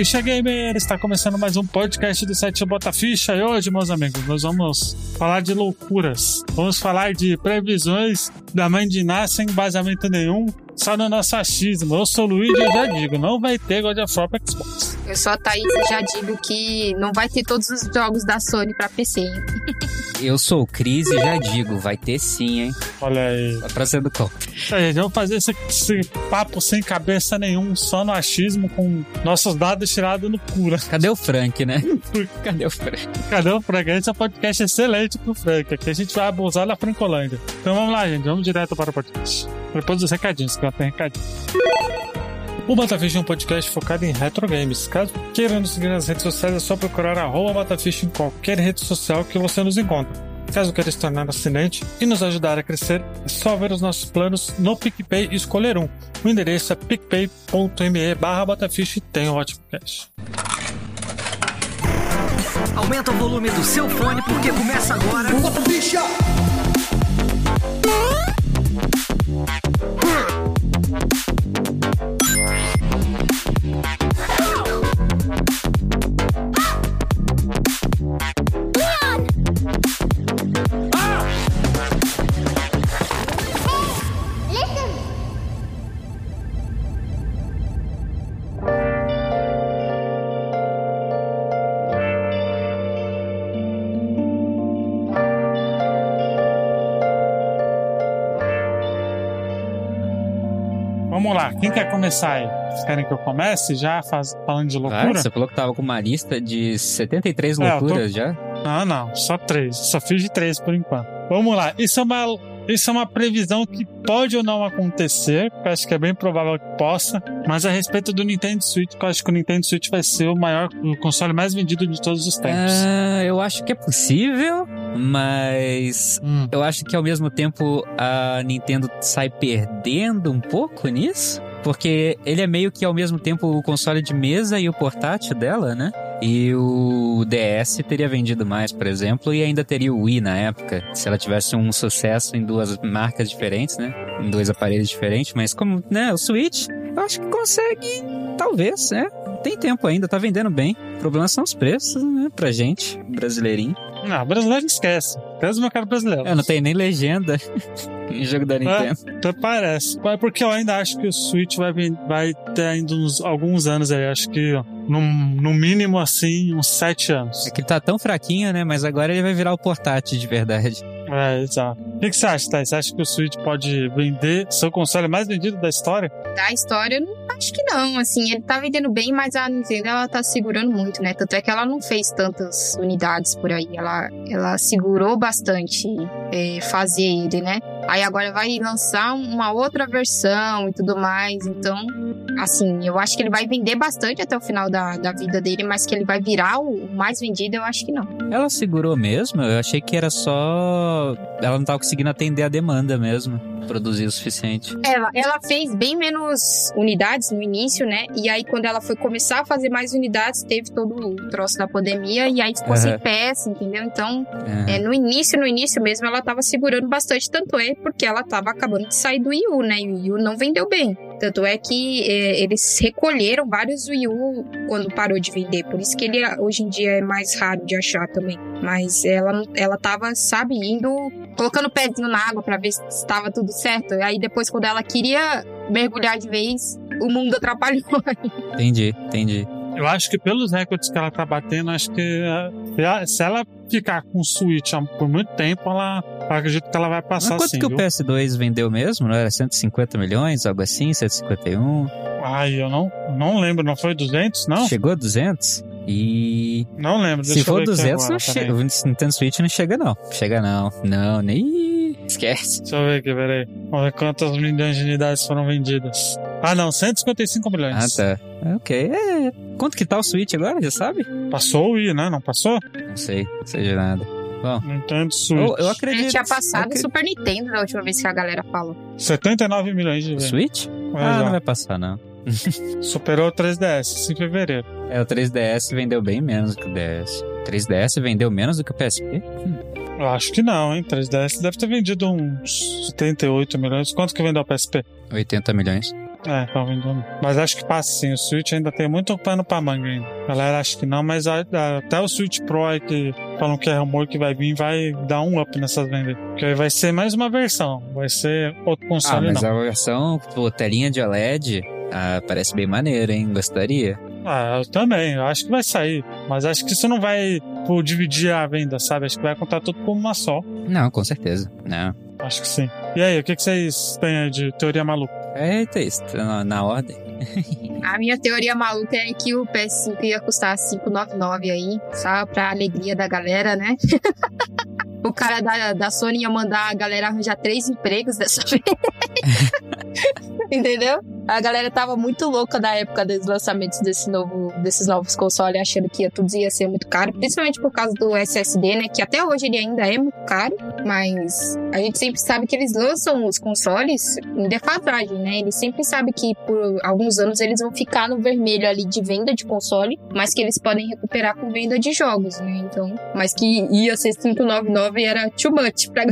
Ficha Gamer! Está começando mais um podcast do site Bota Ficha e hoje, meus amigos, nós vamos falar de loucuras. Vamos falar de previsões da mãe de Iná sem embasamento nenhum, só no nosso achismo. Eu sou o Luiz e já digo, não vai ter God of War Xbox. Eu sou a Thaís e já digo que não vai ter todos os jogos da Sony pra PC, hein? Eu sou o Cris e já digo, vai ter sim, hein? Olha aí. Tá trazendo copo. Aí, vamos fazer esse, esse papo sem cabeça nenhum, só no achismo, com nossos dados tirados no cura. Cadê o Frank, né? Cadê o Frank? Cadê o Frank? Esse é um podcast excelente pro Frank. Aqui a gente vai abusar da Francolândia. Então vamos lá, gente. Vamos direto para o podcast. Depois dos recadinhos, que eu tenho recadinho. O Batafish é um podcast focado em retro games. Caso queira nos seguir nas redes sociais, é só procurar arroba Batafish em qualquer rede social que você nos encontra. Caso queira se tornar assinante e nos ajudar a crescer, é só ver os nossos planos no PicPay e escolher um. O endereço é picpay.me barra Batafish e tem um ótimo cast. Aumenta o volume do seu fone porque começa agora. Vamos quem quer começar aí? Vocês querem que eu comece já faz, falando de Ah, loucura? você falou que tava com uma lista de 73 É, eu tô- loucuras já? Não, não, só três. Só fiz de três por enquanto. Vamos lá. Isso é uma, isso é uma previsão que pode ou não acontecer. Eu acho que é bem provável que possa. Mas a respeito do Nintendo Switch, eu acho que o Nintendo Switch vai ser o maior, o console mais vendido de todos os tempos. Ah, eu acho que é possível, mas Hum. eu acho que ao mesmo tempo a Nintendo sai perdendo um pouco nisso. Porque ele é meio que ao mesmo tempo o console de mesa e o portátil dela, né? E o DS teria vendido mais, por exemplo, e ainda teria o Wii na época, se ela tivesse um sucesso em duas marcas diferentes, né? Em dois aparelhos diferentes, mas como, né, o Switch, eu acho que consegue, talvez, né? Tem tempo ainda, tá vendendo bem. O problema são os preços, né? Pra gente, brasileirinho. Não, brasileiro esquece. Mesmo meu cara brasileiro. É, não tem nem legenda em jogo da Nintendo. Até parece. Mas porque eu ainda acho que o Switch vai, vai ter ainda uns, alguns anos aí. Acho que no, no mínimo assim, uns sete anos. É que ele tá tão fraquinho, né? Mas agora ele vai virar o portátil de verdade. É, exato. O que, que você acha, Thais? Você acha que o Switch pode vender seu console mais vendido da história? Da história, eu não acho que não. Assim, ele tá vendendo bem, mas a Nintendo ela tá segurando muito, né? Tanto é que ela não fez tantas unidades por aí. Ela, ela segurou bastante é, fazer ele, né? Aí agora vai lançar uma outra versão e tudo mais. Então, assim, eu acho que ele vai vender bastante até o final da, da vida dele, mas que ele vai virar o, mais vendido, eu acho que não. Ela segurou mesmo? Eu achei que era só. Ela não tava conseguindo atender a demanda mesmo. Produzir o suficiente. Ela, ela fez bem menos unidades no início, né? E aí, quando ela foi começar a fazer mais unidades, teve todo o troço da pandemia e aí ficou Aham. sem peça, entendeu? Então, Aham. é, no início, no início mesmo, ela tava segurando bastante. Tanto é porque ela tava acabando de sair do Wii U, né? E o Wii U não vendeu bem. Tanto é que é, eles recolheram vários Wii U quando parou de vender. Por isso que ele hoje em dia é mais raro de achar também. Mas ela, ela tava, sabe, indo, colocando o pezinho na água pra ver se estava tudo certo. E aí depois, quando ela queria mergulhar de vez, o mundo atrapalhou. Entendi, entendi. Eu acho que pelos recordes que ela tá batendo, acho que eh, se ela ficar com o Switch por muito tempo, ela acredito que ela vai Mas passar quanto assim. que o viu? PS2 vendeu mesmo? Não era 150 milhões, algo assim? 151? Ai, eu não, não lembro, não foi 200? Não? Chegou a 200? E Não lembro. se for ver aqui 200, agora, não chega. O Nintendo Switch não chega, não. Chega, não. Não, nem. Esquece. Deixa eu ver aqui, peraí. Vamos ver quantas milhões de unidades foram vendidas. Ah, não, 155 Ah, milhões. tá. Ok. É. Quanto que tá o Switch agora, já sabe? Passou o Wii, né? Não passou? Não sei, não seja nada. Bom, Nintendo Switch. eu, eu acredito. Ele tinha passado o acre- Super Nintendo da última vez que a galera falou. 79 milhões de vendas. Switch? Olha Ah, já. não vai passar, não. Superou o 3DS em fevereiro. É, o 3DS vendeu bem menos do que o DS. O 3DS vendeu menos do que o PSP? Eu acho que não, hein? 3DS deve ter vendido uns 78 milhões. Quanto que vendeu o PSP? 80 milhões. É, tá vendendo. Mas acho que passa sim. O Switch ainda tem muito pano pra manga ainda. A galera acha que não, mas a- a- até o Switch Pro aí que falam que é rumor que vai vir, vai dar um up nessas vendas. Porque aí vai ser mais uma versão. Vai ser outro Ah, console, mas não. a versão, pô, telinha de OLED, ah, parece bem maneiro, hein? Gostaria. Ah, eu também. Eu acho que vai sair. Mas acho que isso não vai pô, dividir a venda, sabe? Acho que vai contar tudo como uma só. Não, com certeza. Não. Acho que sim. E aí, o que, que vocês têm aí de teoria maluca? Eita, isso, tá na, na ordem. A minha teoria maluca é que o PS5 ia custar 599 aí, só pra alegria da galera, né? o cara da, da Sony ia mandar a galera arranjar três empregos dessa vez. Entendeu? A galera tava muito louca da época dos lançamentos desse novo, desses novos consoles, achando que ia, tudo ia ser muito caro, principalmente por causa do SSD, né? Que até hoje ele ainda é muito caro, mas a gente sempre sabe que eles lançam os consoles em defasagem, né? Eles sempre sabem que por alguns anos eles vão ficar no vermelho ali de venda de console, mas que eles podem recuperar com venda de jogos, né? Então, mas que ia ser 599 era too much pra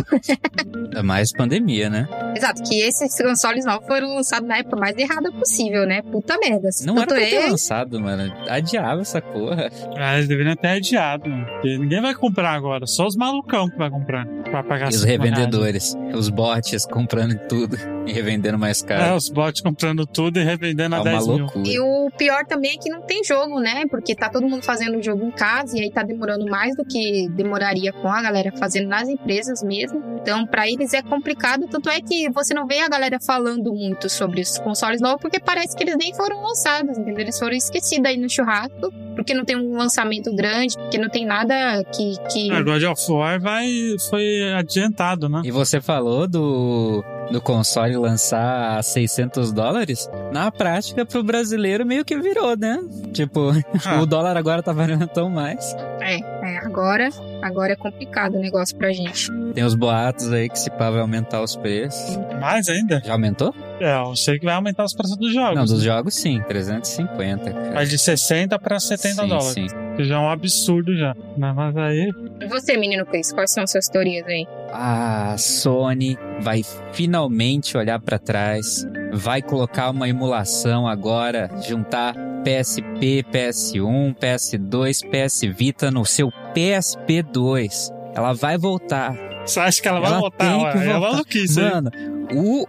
É mais pandemia, né? Exato, que esses consoles novos foram lançados na época mais errada possível, né? Puta merda. Não era Tanto pra ter é- lançado, mano. Adiava essa porra. Ah, eles deveriam ter adiado, mano. Porque ninguém vai comprar agora. Só os malucão que vai comprar. Pra pagar E os revendedores, os bots comprando tudo e revendendo mais É, caro. os bots comprando tudo e revendendo É a uma 10 mil. loucura. E o pior também é que não tem jogo, né? Porque tá todo mundo fazendo o jogo em casa e aí tá demorando mais do que demoraria com a galera fazendo nas empresas mesmo. Então, pra eles é complicado. Tanto é que você não vê a galera falando muito sobre os consoles novos, porque parece que eles nem foram lançados, entendeu? Eles foram esquecidos aí no churrasco, porque não tem um lançamento grande, porque não tem nada que. que... Ah, God of War vai, foi adiantado, né? E você falou do, do console lançar a 600 dólares? Na prática, pro brasileiro meio que virou, né? Tipo, Ah. o dólar agora tá valendo tão mais. É, é, agora, agora é complicado o negócio pra gente. Tem os boatos aí que se pá vai aumentar os preços. Mais ainda? Já aumentou? É, eu sei que vai aumentar os preços dos jogos. Não, dos né? jogos sim, 350, cara. Vai de 60 pra 70 sim, dólares. sim. Que já é um absurdo já. Né? Mas aí. E você, menino Cris, quais são as suas teorias aí? A Sony vai finalmente olhar pra trás, vai colocar uma emulação agora, juntar PSP, PS1, PS2, PS Vita no seu PSP2. Ela vai voltar. Você acha que ela vai Ela voltar? tem que É voltar. maluquice, hein? Mano, o,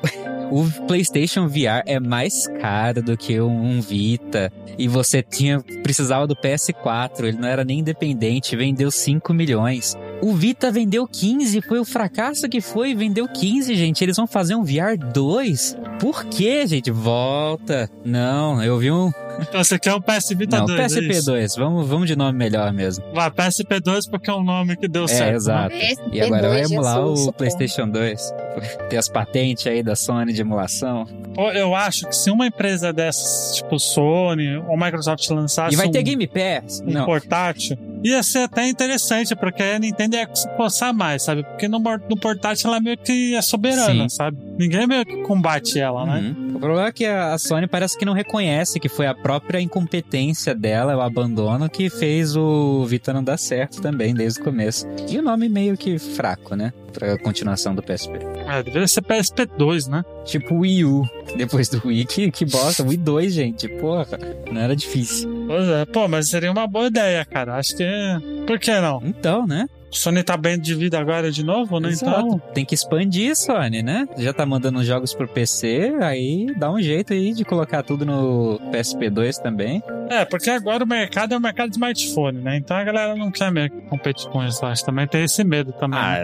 o PlayStation VR é mais caro do que um, Vita. E você tinha precisava do PS4, ele não era nem independente, vendeu 5 milhões. O Vita vendeu 15, foi o fracasso que foi, vendeu 15, gente. Eles vão fazer um VR 2? Por quê, gente? Volta. Não, eu vi um. Então você quer o PS Vita Não, 2? é isso? PSP2. Vamos, vamos de nome melhor mesmo. Vai, PSP 2 porque é um nome que deu É, certo. né? exato. E agora vai emular Jesus, o. PlayStation 2. Tem as patentes aí da Sony de emulação. Eu acho que se uma empresa dessas, tipo Sony ou Microsoft lançasse E vai ter um, Game Pass? um Não. portátil, ia ser até interessante, porque a Nintendo ia se coçar mais, sabe? Porque no, no portátil ela meio que é soberana, Sim. sabe? Ninguém meio que combate ela, né? Uhum. O problema é que a a Sony parece que não reconhece que foi a própria incompetência dela, o abandono, que fez o Vita não dar certo também desde o começo. E o nome meio que fraco, né? Pra continuação do PSP. É, deveria ser PSP 2, né? Tipo Wii U, depois do Wii, que, que bosta. Wii 2, gente, porra, não era difícil. Pois é, pô, mas seria uma boa ideia, cara. Acho que. Por que não? Então, né? O Sony tá bem de vida agora de novo, né? Exato. Então. Tem que expandir, Sony, né? Já tá mandando jogos pro PC, aí dá um jeito aí de colocar tudo no PSP2 também. É, porque agora o mercado é o mercado de smartphone, né? Então a galera não quer meio que competir com isso. Acho também tem esse medo também. Ah,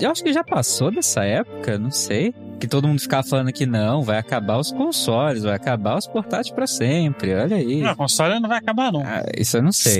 eu acho que já passou dessa época, não sei. Que todo mundo ficava falando que não, vai acabar os consoles, vai acabar os portáteis pra sempre. Olha aí. Não, console não vai acabar, não. Ah, isso eu não sei.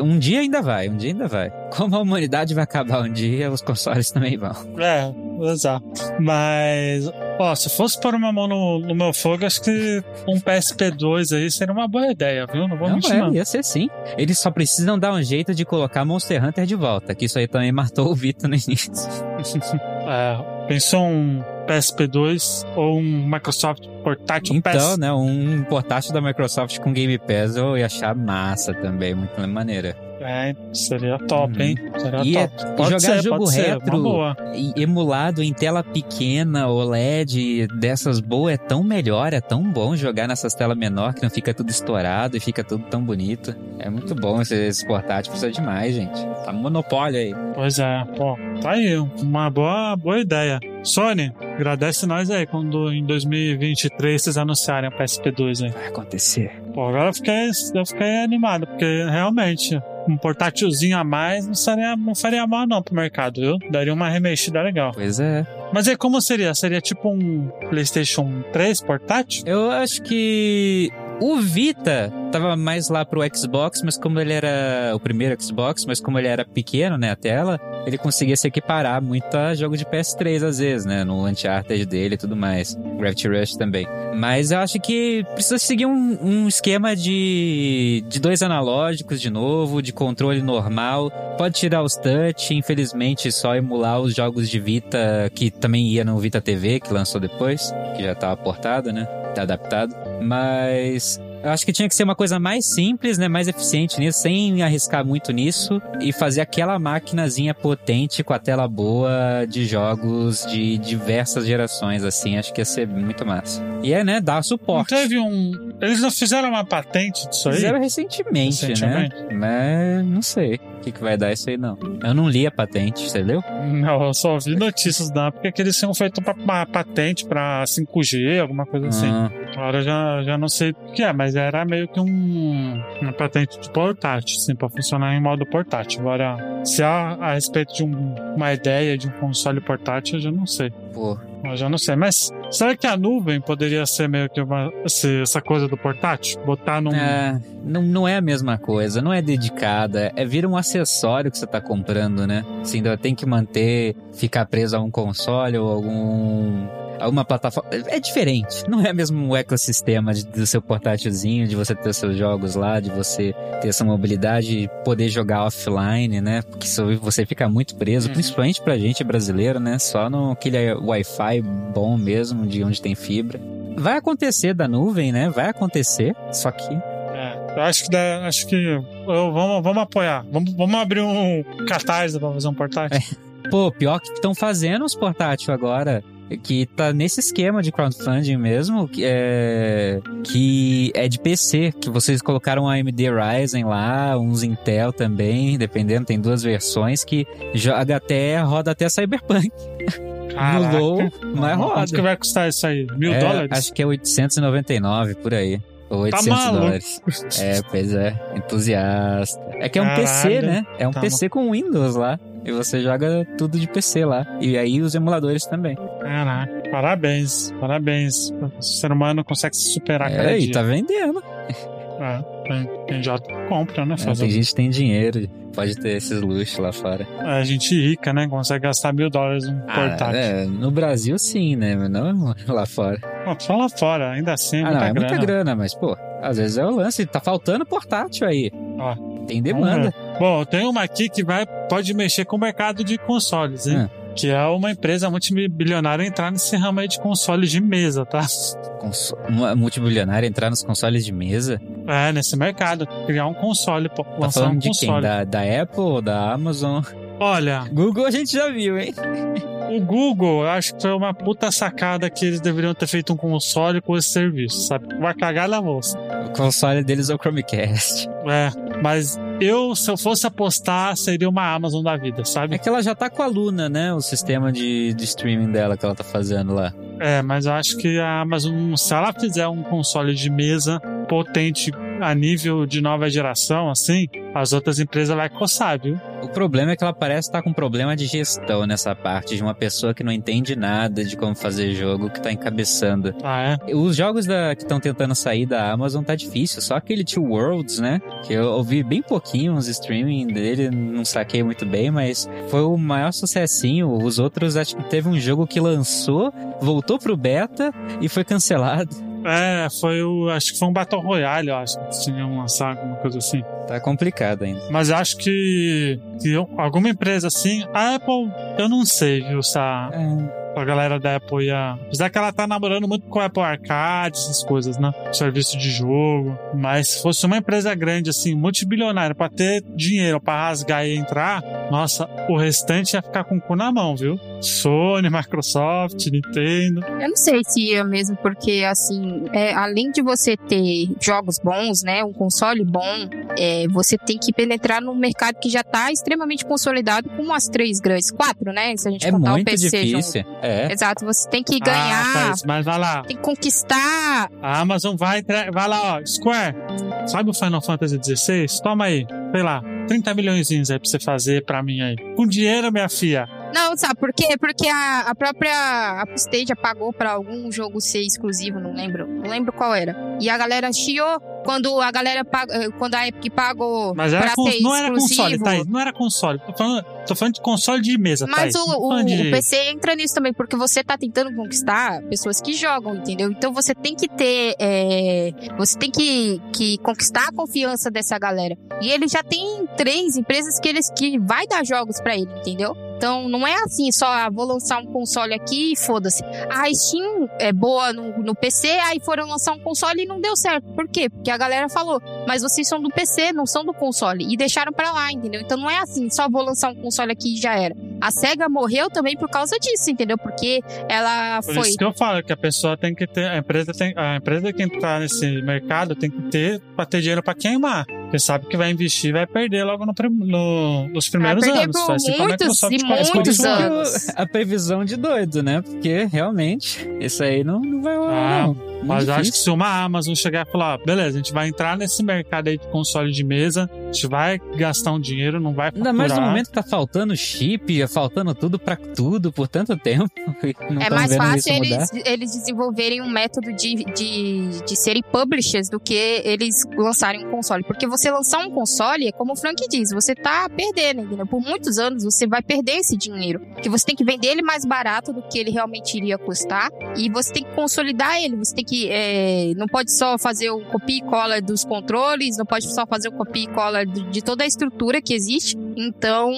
um dia ainda vai, um dia ainda vai. Como a humanidade vai acabar um dia, os consoles também vão. É, exato. Mas, ó, se fosse pôr uma mão no, no meu fogo, acho que um PSP2 aí seria uma boa ideia, viu? Não vou Não, mentir, é, não. ia ser sim. Eles só precisam dar um jeito de colocar Monster Hunter de volta, que isso aí também matou o Vito no início. É, pensou um PSP2 ou um Microsoft portátil Então, PES. né, um portátil da Microsoft com Game Pass eu ia achar massa também, muito maneira. É, seria top, Uhum. hein? Seria E é- top. e Pode jogar ser, jogo ser, retro-. E emulado em tela pequena, OLED, dessas boas, é tão melhor, é tão bom jogar nessas telas menor que não fica tudo estourado e fica tudo tão bonito. É muito bom esse, esse portátil, precisa demais, gente. Tá monopólio aí. Pois é, pô, tá aí, uma boa, boa ideia. Sony, agradece nós aí quando em 2023 vocês anunciarem a PSP2 aí. Vai acontecer. Pô, agora eu fiquei, eu fiquei animado, porque realmente um portátilzinho a mais não, seria, não faria mal não pro mercado, viu? Daria uma remexida legal. Pois é. Mas aí como seria? Seria tipo um PlayStation 3 portátil? Eu acho que o Vita tava mais lá pro Xbox, mas como ele era o primeiro Xbox, mas como ele era pequeno, né, a tela, ele conseguia se equiparar muito a jogo de PS3 às vezes, né, no Uncharted dele e tudo mais. Gravity Rush também. Mas eu acho que precisa seguir um, um esquema de, de dois analógicos de novo, de controle normal. Pode tirar os touch, infelizmente só emular os jogos de Vita, que também ia no Vita TV, que lançou depois, que já tava portado, né, tá adaptado. Mas eu acho que tinha que ser uma coisa mais simples, né? Mais eficiente nisso, sem arriscar muito nisso. E fazer aquela maquinazinha potente com a tela boa de jogos de diversas gerações, assim. Acho que ia ser muito massa. E é, né? Dar Não suporte. teve um. Eles não fizeram uma patente disso aí? Fizeram recentemente, Recentemente. né? Mas não sei o que, que vai dar isso aí, não. Eu não li a patente, entendeu? Não, eu só vi notícias da porque que eles tinham feito uma, patente pra 5G, alguma coisa assim. Agora eu já, já não sei o que é, mas era meio que um, uma patente de portátil, assim, pra funcionar em modo portátil. Agora, se há a respeito de um- uma ideia de um console portátil, eu já não sei. pô. Eu já não sei. Mas será que a nuvem poderia ser meio que uma, esse- essa coisa do portátil? Botar num. É, não, não é a mesma coisa, não é dedicada. É vira um acessório que você tá comprando, né? Assim, então tem que manter, ficar preso a um console ou algum. Alguma plataforma. É diferente. Não é mesmo um ecossistema de- do seu portátilzinho, de você ter seus jogos lá, de você ter essa mobilidade e poder jogar offline, né? Porque você fica muito preso, Uhum. principalmente pra gente brasileiro, né? Só no aquele Wi-Fi bom mesmo, de onde tem fibra. Vai acontecer da nuvem, né? Vai acontecer. Só que É, eu acho que dá, acho que eu- vamos, vamos apoiar. Vamos, vamos abrir um catarse pra fazer um portátil. Pô, pior que estão fazendo os portátil agora. Que tá nesse esquema de crowdfunding mesmo, que é, que é de PC, que vocês colocaram a AMD Ryzen lá, uns Intel também, dependendo, tem duas versões que joga até, roda até Cyberpunk. Caraca. No low, mas Quanto roda. que vai custar isso aí? Mil É, dólares? Acho que é 899 por aí. Ou 800 maluco. dólares. É, pois é. Entusiasta. É que é um Caralho. PC, né? É um Tá PC com Windows lá. E você joga tudo de PC lá. E aí os emuladores também. Caraca, parabéns, parabéns. O ser humano consegue se superar cada É, e dia. tá vendendo. É, tem, tem já compra, né? É, Fazer tem gente que tem dinheiro, pode ter esses luxos lá fora. É, a gente rica, né? Consegue gastar mil dólares num portátil. é, no Brasil sim, né? Mas não lá fora. Pô, só lá fora, ainda assim, é ah, muita não, é grana. muita grana, mas, pô, às vezes é o lance. Tá faltando portátil aí. Ó, Tem demanda. Bom, tem uma aqui que vai, pode mexer com o mercado de consoles, hein? Ah. Que é uma empresa multibilionária entrar nesse ramo aí de consoles de mesa, tá? Conso- multibilionária entrar nos consoles de mesa. É, nesse mercado. Criar um console. Tá Lançar falando um de quem? console. Da, da Apple ou da Amazon? Olha, Google a gente já viu, hein? o Google, eu acho que foi uma puta sacada que eles deveriam ter feito um console com esse serviço, sabe? Vai cagar na bolsa. O console deles é o Chromecast. É, mas eu, se eu fosse apostar, seria uma Amazon da vida, É sabe? que ela já tá com a Luna, né? O sistema de, de streaming dela que ela tá fazendo lá. É, mas eu acho que a Amazon, se ela fizer um console de mesa potente a nível de nova geração, assim, as outras empresas vai coçar, viu? O problema é que ela parece estar com problema de gestão nessa parte, de uma pessoa que não entende nada de como fazer jogo, que tá encabeçando. Ah, é? Os jogos da, que estão tentando sair da Amazon tá difícil, só aquele Two Worlds, né? Que eu ouvi bem pouquinho os streaming dele, não saquei muito bem, mas foi o maior sucessinho. Os outros, acho que teve um jogo que lançou, voltou pro beta e foi cancelado. É, foi o. Acho que foi um Battle Royale, eu acho. Que tinham lançado alguma coisa assim. Tá complicado ainda. Mas eu acho que, que eu- alguma empresa assim. A Apple, eu não sei, viu? Se a, É, a galera da Apple ia. Apesar que ela tá namorando muito com a Apple Arcade, essas coisas, né? Serviço de jogo. Mas se fosse uma empresa grande, assim, multibilionária, pra ter dinheiro pra rasgar e entrar, nossa, o restante ia ficar com o cu na mão, viu? Sony, Microsoft, Nintendo. Eu não sei se ia mesmo, porque assim, é, além de você ter jogos bons, né? Um console bom, é, você tem que penetrar num mercado que já tá extremamente consolidado com as três grandes, quatro, né? Se a gente É contar muito o PC difícil. junto. É. Exato, você tem que Ah, ganhar, Thaís, mas vai lá. tem que conquistar. A Amazon vai, vai lá, ó. Square, sabe o Final Fantasy XVI? Toma aí, sei lá, 30 milhões aí pra você fazer pra mim aí. Com dinheiro, minha filha. Não, sabe por quê? Porque a, a própria Apple Stage pagou pra algum jogo ser exclusivo, não lembro. Não lembro qual era. E a galera chiou quando a galera pagou, quando a Epic pagou Mas era pra ser não era console, exclusivo. Thaís. Não era console. Tô falando, tô falando de console de mesa, Mas Thaís. o, o, de- o PC entra nisso também, porque você tá tentando conquistar pessoas que jogam, entendeu? Então você tem que ter. é, você tem que, que conquistar a confiança dessa galera. E ele já tem três empresas que eles que vai dar jogos pra ele, entendeu? Então não é assim, só ah, vou lançar um console aqui e foda-se. A Steam é boa no, no PC, aí foram lançar um console e não deu certo. Por quê? Porque a galera falou, mas vocês são do PC, não são do console. E deixaram pra lá, entendeu? Então não é assim, só vou lançar um console aqui e já era. A SEGA morreu também por causa disso, entendeu? Porque ela Por foi. isso que eu falo que a pessoa tem que ter, a empresa tem, a empresa que entrar nesse mercado tem que ter pra ter dinheiro pra queimar. Porque sabe que vai investir e vai perder logo no, no- nos primeiros perder anos. por Vai ser como a muitos e É por muitos anos. a previsão de doido, né? Porque realmente, isso aí não, não vai rolar, Ah, não. Muito Mas eu acho que difícil. se uma Amazon chegar e falar, ó, beleza, a gente vai entrar nesse mercado aí de console de mesa, a gente vai gastar um dinheiro, não vai Ainda faturar. mais no momento que tá faltando chip, faltando tudo pra tudo por tanto tempo. Não É mais vendo fácil isso mudar. eles, eles desenvolverem um método de, de, de serem publishers do que eles lançarem um console. Porque você lançar um console, é como o Frank diz, você tá perdendo, entendeu? Por muitos anos você vai perder esse dinheiro. Porque você tem que vender ele mais barato do que ele realmente iria custar. E você tem que consolidar ele. Você tem que. É, não pode só fazer o copia e cola dos controles, não pode só fazer o copia e cola de, toda a estrutura que existe. Então,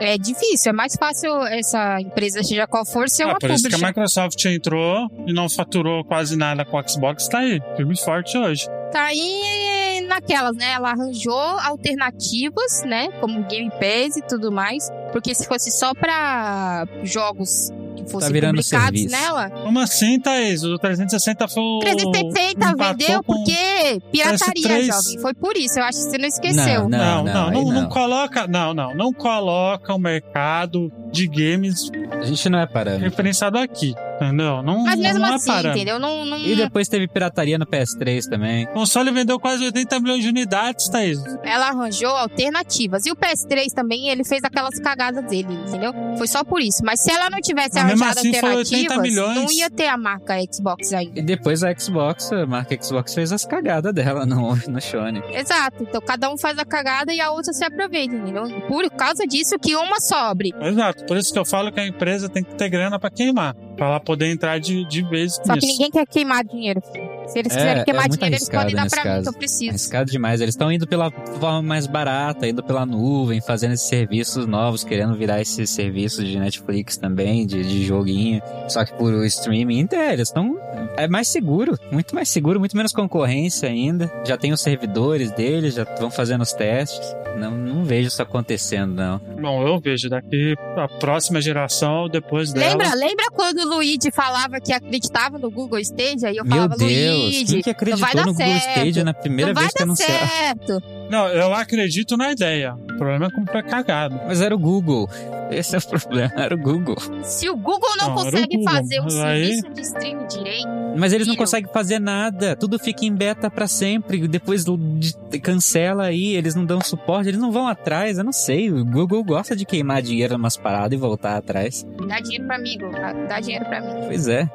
é difícil. É mais fácil essa empresa, seja qual for, ser Ah, uma por isso que publisher. a Microsoft entrou e não faturou quase nada com o Xbox, tá aí, firme forte hoje. Tá aí naquelas, né? Ela arranjou alternativas, né? Como Game Pass e tudo mais. Porque se fosse só pra jogos que fossem virando publicados serviço. nela, Como assim, Thaís? O 360 foi o... 360 empatou vendeu com- porque pirataria, PS3. jovem. Foi por isso. Eu acho que você não esqueceu. Não, Não, não, aí não, não não. coloca, não, não, não coloca o mercado de games A gente não é parâmetro. referenciado aqui, entendeu? Não, Mas mesmo não é assim, parâmetro. entendeu? Não, não... E depois teve pirataria no PS3 também. O console vendeu quase 80 milhões de unidades, Thaís. Ela arranjou alternativas. E o PS3 também, ele fez aquelas cagadas dele, entendeu? Foi só por isso. Mas se ela não tivesse Mas arranjado assim, foi 80 alternativas, milhões. não ia ter a marca Xbox ainda. E depois a Xbox, a marca Xbox fez as cagadas dela no, no Sony. Exato. Então cada um faz a cagada e a outra se aproveita, entendeu? Por causa disso que uma sobre. Exato, por isso que eu falo que a empresa tem que ter grana pra queimar, pra ela poder entrar de, de vez Só nisso. que ninguém quer queimar dinheiro. filho. Se eles É, quiserem é queimar muito dinheiro, eles podem dar pra mim caso. que eu preciso. Arriscado demais. Eles estão indo pela forma mais barata, indo pela nuvem, fazendo esses serviços novos, querendo virar esses serviços de Netflix também, de, de joguinho. Só que por streaming, é, eles estão. É mais seguro, muito mais seguro, muito menos concorrência ainda. Já tem os servidores deles, já vão fazendo os testes. Não, não vejo isso acontecendo, não. Bom, eu vejo daqui a próxima geração, depois dela. Lembra, lembra quando o Luigi falava que acreditava no Google Stage? Aí eu Meu falava, Deus, Luigi, quem que acreditou no Google certo. Stadia na primeira não vez que dar anunciaram? certo. Não, eu acredito na ideia. O problema é como foi cagado. Mas era o Google. Esse é o problema, era o Google. Se o Google não, Não, consegue Google. fazer um Aí- serviço de streaming direito, Mas eles não conseguem fazer nada. Tudo fica em beta pra sempre. Depois de- cancela aí, eles não dão suporte, eles não vão atrás. Eu não sei. O Google gosta de queimar dinheiro numas paradas e voltar atrás. dá dinheiro pra mim, Google. Dá dinheiro pra mim. Pois é.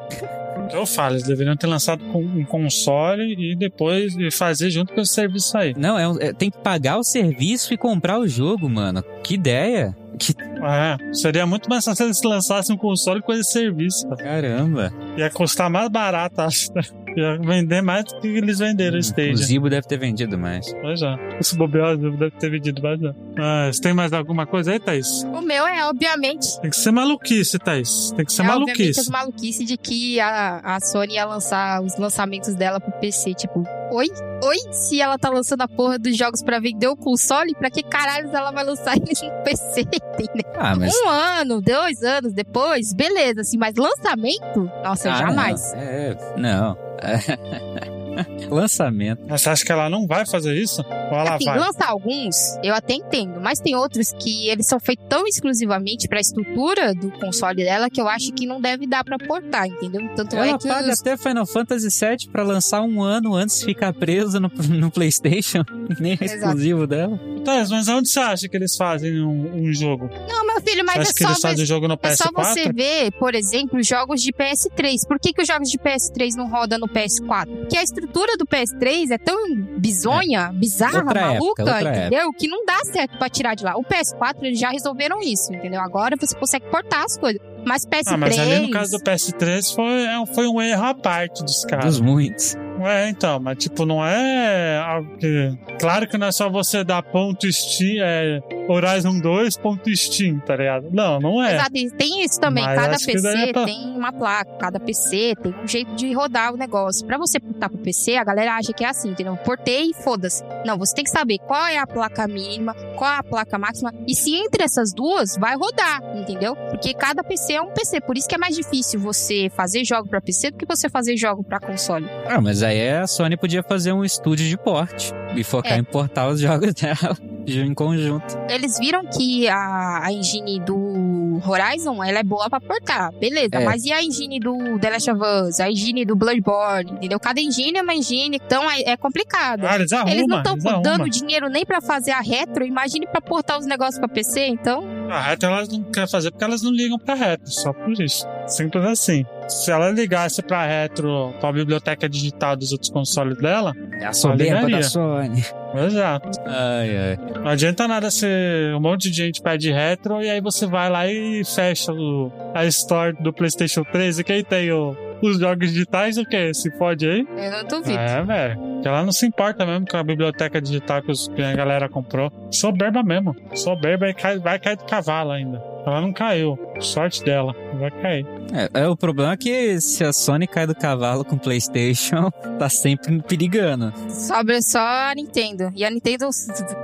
Eu falo, eles deveriam ter lançado com um console e depois fazer junto com esse serviço aí. Não, é, um- é- tem que pagar o serviço e comprar o jogo, mano. Que ideia. Que É, seria muito mais fácil se eles lançassem um console com esse serviço. cara. caramba. Ia custar mais barato, acho. Ia vender mais do que eles venderam o O Stadia. Zibo deve ter vendido mais. Mas já. Esse bobear deve ter vendido mais já. Ah, você tem mais alguma coisa aí, Thaís? O meu é, obviamente, Tem que ser maluquice, Thaís. Tem que ser é, obviamente maluquice. as maluquices de que a, a Sony ia lançar os lançamentos dela pro PC. Tipo, oi? Oi? Se ela tá lançando a porra dos jogos pra vender o console, pra que caralho ela vai lançar eles no PC? Entendeu? Ah, mas. Um ano, dois anos depois, beleza, assim, mas lançamento? Nossa, Ah, jamais. Não, é, não. 哎嘿嘿嘿。Lançamento. Mas você acha que ela não vai fazer isso? Ou ela Assim, vai? lançar alguns, eu até entendo, mas tem outros que eles são feitos tão exclusivamente pra estrutura do console dela que eu acho que não deve dar pra portar, entendeu? Tanto é Ela que paga os... até Final Fantasy VII pra lançar um ano antes de ficar presa no, no PlayStation. Nem é exclusivo dela. Thaís, mas onde você acha que eles fazem um, um jogo? Não, meu filho, mas você é que só, eles fazem o jogo no é só PS4? você ver, por exemplo, jogos de PS3. Por que, que os jogos de PS3 não rodam no PS4? Porque a estrutura do PS3 é tão bizonha, bizarra, Outra época, maluca, outra entendeu? Que não dá certo pra tirar de lá. O PS4 eles já resolveram isso, entendeu? Agora você consegue portar as coisas. Mas PS3. Ah, mas ali no caso do PS3 foi, é, foi um erro à parte dos caras. Dos muitos. É, então, mas tipo, não é algo que... Claro que não é só você dar ponto Steam, é Horizon 2 ponto Steam, tá ligado? Não, não é. Exato, e tem isso também. Mas cada acho que daí PC é pra- tem uma placa, cada PC tem um jeito de rodar o negócio. Pra você portar pro PC, a galera acha que é assim, entendeu? Portei e foda-se. Não, você tem que saber qual é a placa mínima, qual é a placa máxima, e se entre essas duas vai rodar, entendeu? Porque cada PC é um PC, por isso que é mais difícil você fazer jogo pra PC do que você fazer jogo pra console. Ah, mas aí a Sony podia fazer um estúdio de porte e focar É. em portar os jogos dela em conjunto. Eles viram que a, a engine do Horizon, ela é boa pra portar, beleza. É. Mas e a engine do The Last of Us? A engine do Bloodborne, entendeu? Cada engine é uma engine, então é, é complicado. Ah, eles arrumam, Eles não estão dando arrumam. dinheiro nem pra fazer a retro, imagine pra portar os negócios pra PC, então... A retro elas não querem fazer porque elas não ligam pra retro, só por isso. Simples assim. Se ela ligasse pra retro, pra biblioteca digital dos outros consoles dela, É a soberba da Sony. exato. Ai, ai. Não adianta nada ser um monte de gente pede retro e aí você vai lá e fecha o, a store do PlayStation 3 e quem tem o- os jogos digitais, o que? Se pode aí? Eu não duvido. É, velho. Porque ela não se importa mesmo com a biblioteca digital que, os- que a galera comprou. Soberba mesmo. Soberba e cai- vai cair do cavalo ainda. Ela não caiu. Sorte dela. Vai cair. É, é, o problema é que se a Sony cai do cavalo com o PlayStation, tá sempre perigando. Sobra só a Nintendo. E a Nintendo,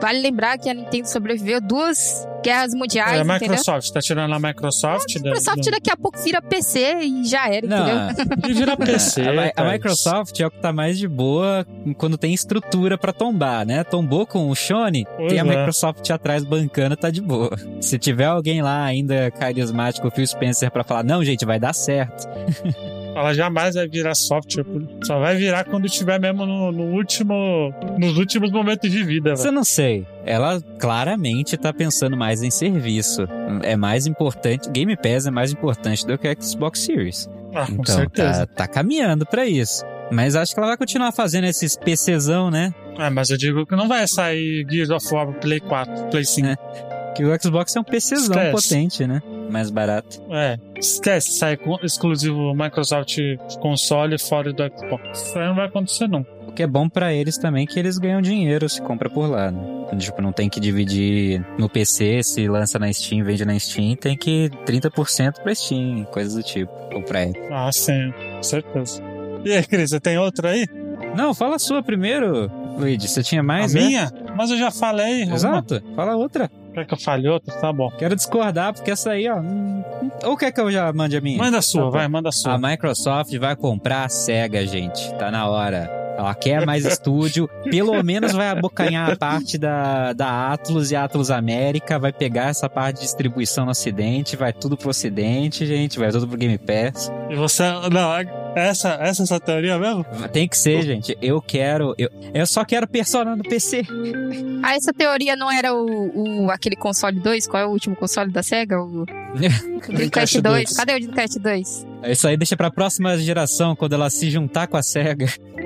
vale lembrar que a Nintendo sobreviveu duas guerras mundiais, é a entendeu? Microsoft. Tá tirando a Microsoft. A Microsoft daqui a pouco vira PC e já era, entendeu? Não, E vira PC. a, a cara. Microsoft é o que tá mais de boa quando tem estrutura pra tombar, né? Tombou com o Sony, Pois tem a é. Microsoft atrás bancando, tá de boa. Se tiver alguém lá ainda carismático, o Phil Spencer, pra falar, não, gente, vai dar certo. Ela jamais vai virar software. Só vai virar quando estiver mesmo no, no último. Nos últimos momentos de vida, eu não sei. Ela claramente tá pensando mais em serviço. É mais importante, Game Pass é mais importante do que a Xbox Series. Ah, com Então, certeza. tá, tá caminhando pra isso. Mas acho que ela vai continuar fazendo esses PCzão, né? Ah, mas eu digo que não vai sair Gears of War Play 4, Play 5. É. Que o Xbox é um PCzão Esquece. potente, né? Mais barato. É, esquece, sai com exclusivo Microsoft console fora do Xbox. Isso aí não vai acontecer nunca. Que é bom pra eles também que eles ganham dinheiro se compra por lá, né? Tipo, não tem que dividir no PC, se lança na Steam, vende na Steam, tem que 30% pra Steam, coisas do tipo. Ou pra Apple. Ah, sim, certeza. E aí, Cris, você tem outra aí? Não, fala a sua primeiro, Luigi. Você tinha mais, a né? minha? Mas eu já falei. uma. Exato. Fala outra. Quer que eu fale outra? Tá bom. Quero discordar, porque essa aí, ó. hum, Ou quer que eu já mande a minha? Manda a sua, Tá vai, manda a sua. A Microsoft vai comprar a SEGA, gente. Tá na hora. Ela quer mais estúdio. Pelo menos vai abocanhar a parte da, da Atlus e Atlus América. Vai pegar essa parte de distribuição no Ocidente. Vai tudo pro Ocidente, gente. Vai tudo pro Game Pass. E você. Não, essa, essa é a sua teoria mesmo? Tem que ser, gente. Eu quero. Eu, eu só quero Persona no PC. Ah, essa teoria não era o, o- aquele console 2? Qual é o último console da SEGA? O, Dreamcast Dreamcast 2. 2. Cadê o Dreamcast 2? Isso aí deixa pra próxima geração, quando ela se juntar com a SEGA.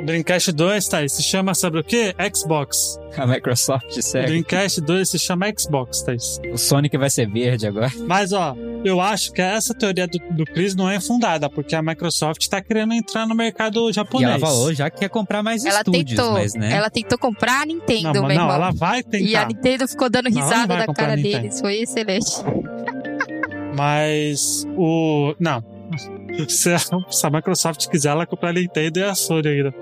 Dreamcast 2, tá se chama, sabe o quê? Xbox. A Microsoft O segue. Dreamcast 2 se chama Xbox, Thaís. O Sonic vai ser verde agora. Mas, ó, eu acho que essa teoria do, do Chris não é fundada, porque a Microsoft tá querendo entrar no mercado E japonês. ela falou já que quer comprar mais Ela estúdios, tentou. mas né? Ela tentou comprar a Nintendo, Não, mas não, ela vai E a tentar. Nintendo ficou dando risada da cara deles. Foi excelente. Mas o. Não. Se a, se a Microsoft quiser, ela comprar a Nintendo e a Sony ainda.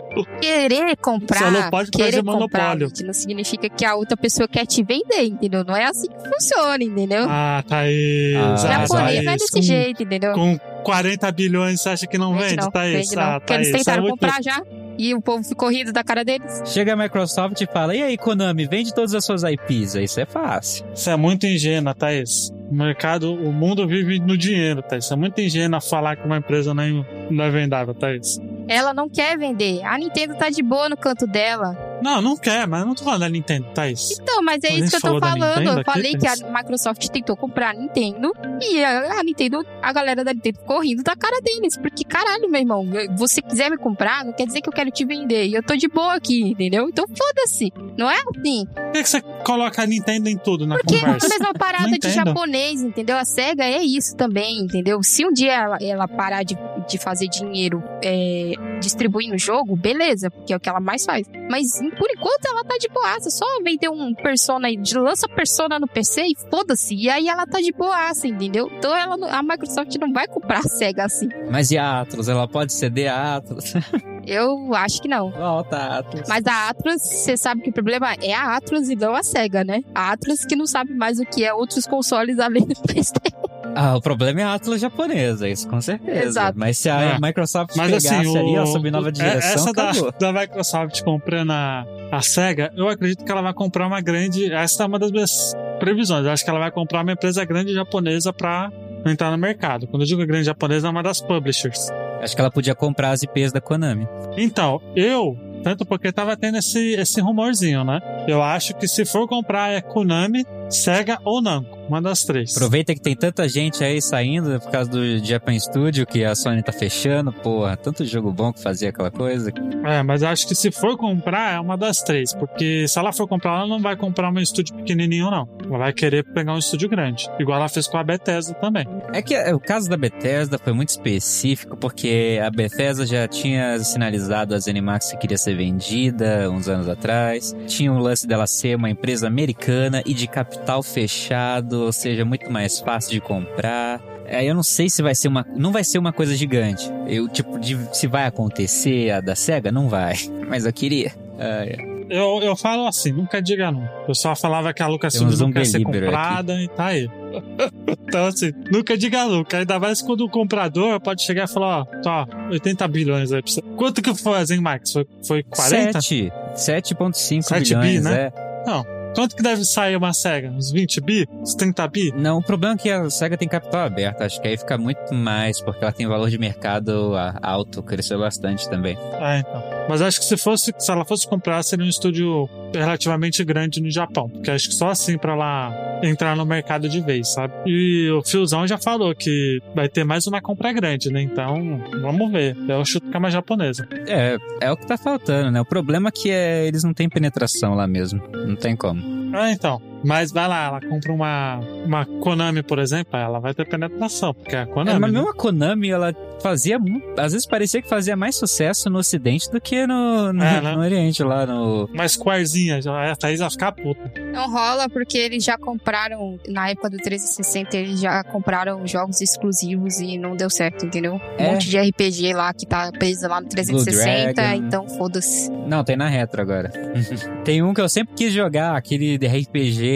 Querer comprar, Só não pode querer fazer comprar, monopólio. gente, não significa que a outra pessoa quer te vender, entendeu? Não é assim que funciona, entendeu? Ah, Thaís. Ah, O ah, japonês não é desse com, jeito, entendeu? Com 40 bilhões, você acha que não Vende vende, não, Thaís? vende não. Ah, Porque eles tentaram é muito- comprar já e o povo ficou rindo da cara deles. Chega a Microsoft e fala: E aí, Konami, vende todas as suas IPs. Isso é fácil. Você é muito ingênua, Thaís. O mercado, o mundo vive no dinheiro, Thaís. É muito ingênua falar que uma empresa não é, não é vendável, Thaís. Ela não quer vender. A Nintendo tá de boa no canto dela. Não, não quer, mas eu não tô falando da Nintendo, Thaís. Então, mas é isso que eu tô falando. Eu falei que a Microsoft tentou comprar a Nintendo e a, a Nintendo, a galera da Nintendo ficou rindo da cara deles. Porque, caralho, meu irmão, você quiser me comprar, não quer dizer que eu quero te vender. E eu tô de boa aqui, entendeu? Então foda-se. Não é assim. Por que, que você coloca a Nintendo em tudo na Porque é a conversa? mesma parada de japonês, entendeu? A SEGA é isso também, entendeu? Se um dia ela, ela parar de, de fazer dinheiro é, distribuindo o jogo, beleza, porque é o que ela mais faz. Mas por enquanto ela tá de boaça. Só vender um Persona de- lança Persona no PC e foda-se. E aí ela tá de boaça, entendeu? Então ela, a Microsoft não vai comprar a SEGA assim. Mas e a Atlas? Ela pode ceder a Atlas? Eu acho que não. Volta, Atlas. Mas a Atlas, você sabe que o problema é a Atlas e não a SEGA, né? A Atlas que não sabe mais o que é outros consoles além do PlayStation. Ah, o problema é a Atlas japonesa, isso com certeza. Exato. Mas se a É. Microsoft Mas pegasse assim, ali, o, ó, sob nova é- direção, essa da, acabou. da Microsoft comprando a, a SEGA, eu acredito que ela vai comprar uma grande. Essa é uma das minhas previsões. Eu acho que ela vai comprar uma empresa grande japonesa pra entrar no mercado. Quando eu digo grande japonesa, é uma das publishers. Acho que ela podia comprar as IPs da Konami. Então, eu, tanto porque tava tendo esse, esse rumorzinho, né? Eu acho que se for comprar é Konami, SEGA ou Namco. Uma das três. Aproveita que tem tanta gente aí saindo por causa do Japan Studio, que a Sony tá fechando, porra, tanto jogo bom que fazia aquela coisa. É, mas acho que se for comprar, é uma das três. Porque se ela for comprar, ela não vai comprar um estúdio pequenininho, não. Ela vai querer pegar um estúdio grande. Igual ela fez com a Bethesda também. É que é, o caso da Bethesda foi muito específico, porque a Bethesda já tinha sinalizado a ZeniMax que queria ser vendida uns anos atrás. Tinha o lance dela ser uma empresa americana e de capital fechado, ou seja, muito mais fácil de comprar. É, eu não sei se vai ser uma. Não vai ser uma coisa gigante. Eu, tipo, de, se vai acontecer a da SEGA, não vai. Mas eu queria. Ah, é. Eu, eu falo assim, nunca diga não. Eu só falava que a Lucasfilm não quer ser comprada e tá aí. então, assim, nunca diga nunca. Ainda mais quando o comprador pode chegar e falar, ó, tá, 80 bilhões aí pra você. Quanto que foi a ZenMax? Foi, foi 40? 7. 7,5 7 bi, bilhões, né? é. Quanto que deve sair uma SEGA? Uns 20 bi? Uns 30 bi? Não, o problema é que a SEGA tem capital aberto. Acho que aí fica muito mais, porque ela tem valor de mercado a- alto, cresceu bastante também. Ah, então. Mas acho que se fosse, se ela fosse comprar, seria um estúdio relativamente grande no Japão. Porque acho que só assim pra ela entrar no mercado de vez, sabe? E o Fiozão já falou que vai ter mais uma compra grande, né? Então, vamos ver. Eu chuto que é mais japonesa. É, é o que tá faltando, né? O problema é que é, eles não têm penetração lá mesmo. Não tem como. Ah, então. Mas vai lá, ela compra uma, uma Konami, por exemplo, ela vai ter penetração, porque é a É, Konami. mas né? mesmo a Konami, ela fazia. Às vezes parecia que fazia mais sucesso no Ocidente do que no, no, É, né? no Oriente, lá no. Mas Squarezinha, a Thaís vai ficar puta. Não rola porque eles já compraram, na época do 360, eles já compraram jogos exclusivos e não deu certo, entendeu? Um É. monte de RPG lá que tá preso lá no 360, Dragon. então foda-se. Não, tem na retro agora. tem um que eu sempre quis jogar, aquele de RPG